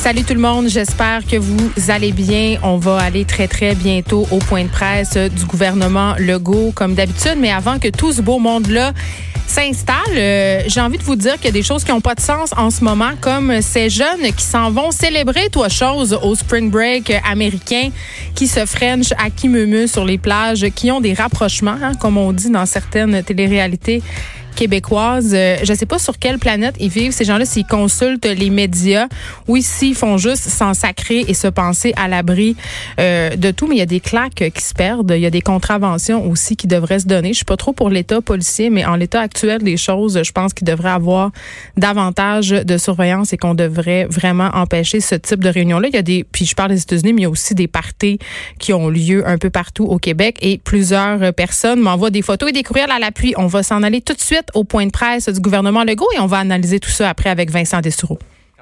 Salut tout le monde, j'espère que vous allez bien. On va aller très très bientôt au point de presse du gouvernement Legault comme d'habitude, mais avant que tout ce beau monde-là s'installe, euh, j'ai envie de vous dire qu'il y a des choses qui n'ont pas de sens en ce moment, comme ces jeunes qui s'en vont célébrer toi chose au spring break américain, qui se french à Kimumu sur les plages, qui ont des rapprochements, hein, comme on dit dans certaines téléréalités québécoise. Euh, je ne sais pas sur quelle planète ils vivent, ces gens-là, s'ils consultent les médias ou s'ils font juste s'en sacrer et se penser à l'abri euh, de tout. Mais il y a des claques qui se perdent. Il y a des contraventions aussi qui devraient se donner. Je suis pas trop pour l'État policier, mais en l'état actuel des choses, je pense qu'il devrait avoir davantage de surveillance et qu'on devrait vraiment empêcher ce type de réunion-là. Il y a des, puis je parle des États-Unis, mais il y a aussi des parties qui ont lieu un peu partout au Québec et plusieurs personnes m'envoient des photos et des courriels à l'appui. On va s'en aller tout de suite au point de presse du gouvernement Legault et on va analyser tout ça après avec Vincent Dessoureau.